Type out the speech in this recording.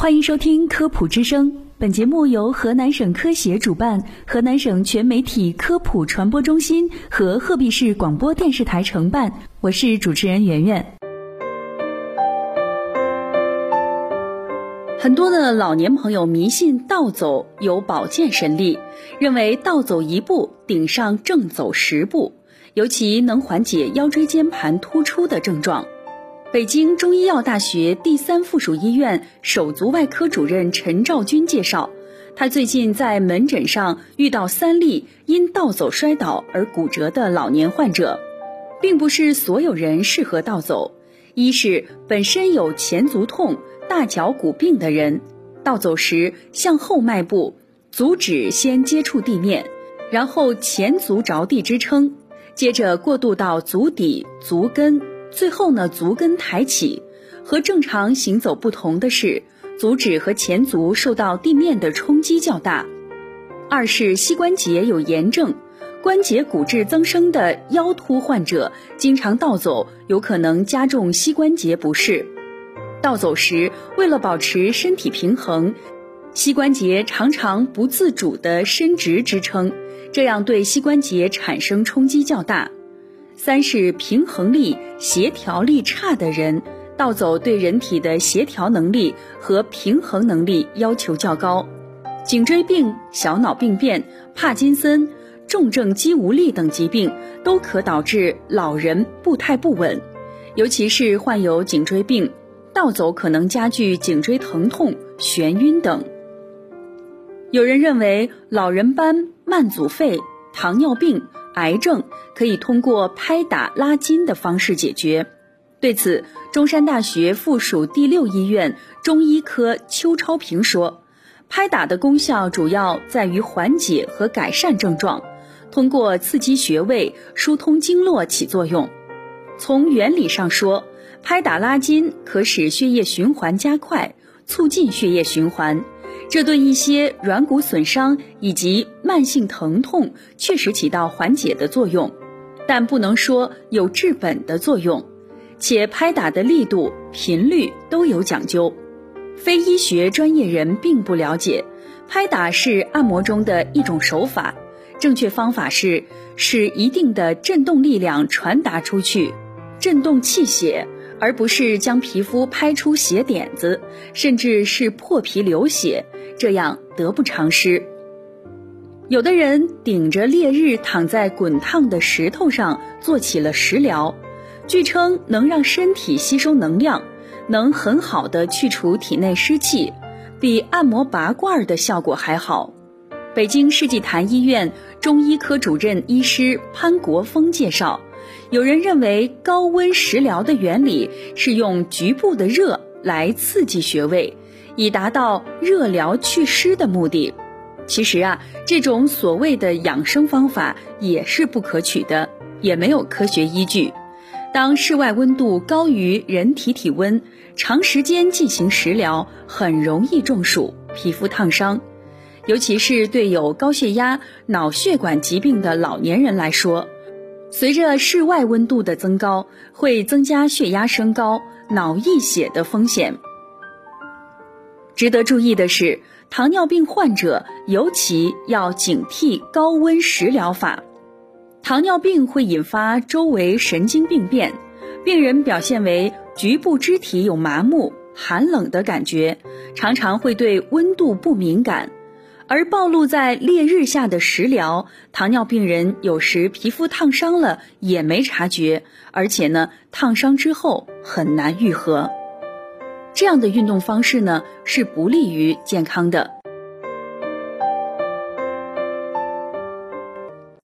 欢迎收听科普之声，本节目由河南省科协主办，河南省全媒体科普传播中心和鹤壁市广播电视台承办。我是主持人圆圆。很多的老年朋友迷信倒走有保健神力，认为倒走一步顶上正走十步，尤其能缓解腰椎间盘突出的症状。北京中医药大学第三附属医院手足外科主任陈兆军介绍，他最近在门诊上遇到三例因倒走摔倒而骨折的老年患者，并不是所有人适合倒走。一是本身有前足痛、大脚骨病的人，倒走时向后迈步，足趾先接触地面，然后前足着地支撑，接着过渡到足底、足跟。最后呢，足跟抬起，和正常行走不同的是，足趾和前足受到地面的冲击较大。二是膝关节有炎症、关节骨质增生的腰突患者，经常倒走，有可能加重膝关节不适。倒走时，为了保持身体平衡，膝关节常常不自主地伸直支撑，这样对膝关节产生冲击较大。三是平衡力、协调力差的人，倒走对人体的协调能力和平衡能力要求较高。颈椎病、小脑病变、帕金森、重症肌无力等疾病都可导致老人步态不稳，尤其是患有颈椎病，倒走可能加剧颈椎疼痛、眩晕等。有人认为老人斑、慢阻肺、糖尿病。癌症可以通过拍打拉筋的方式解决。对此，中山大学附属第六医院中医科邱超平说：“拍打的功效主要在于缓解和改善症状，通过刺激穴位、疏通经络起作用。从原理上说，拍打拉筋可使血液循环加快，促进血液循环。”这对一些软骨损伤以及慢性疼痛确实起到缓解的作用，但不能说有治本的作用，且拍打的力度、频率都有讲究。非医学专业人并不了解，拍打是按摩中的一种手法，正确方法是使一定的振动力量传达出去，振动气血。而不是将皮肤拍出血点子，甚至是破皮流血，这样得不偿失。有的人顶着烈日躺在滚烫的石头上做起了食疗，据称能让身体吸收能量，能很好的去除体内湿气，比按摩拔罐的效果还好。北京世纪坛医院中医科主任医师潘国峰介绍。有人认为高温食疗的原理是用局部的热来刺激穴位，以达到热疗祛湿的目的。其实啊，这种所谓的养生方法也是不可取的，也没有科学依据。当室外温度高于人体体温，长时间进行食疗，很容易中暑、皮肤烫伤，尤其是对有高血压、脑血管疾病的老年人来说。随着室外温度的增高，会增加血压升高、脑溢血的风险。值得注意的是，糖尿病患者尤其要警惕高温食疗法。糖尿病会引发周围神经病变，病人表现为局部肢体有麻木、寒冷的感觉，常常会对温度不敏感。而暴露在烈日下的食疗，糖尿病人有时皮肤烫伤了也没察觉，而且呢，烫伤之后很难愈合。这样的运动方式呢，是不利于健康的。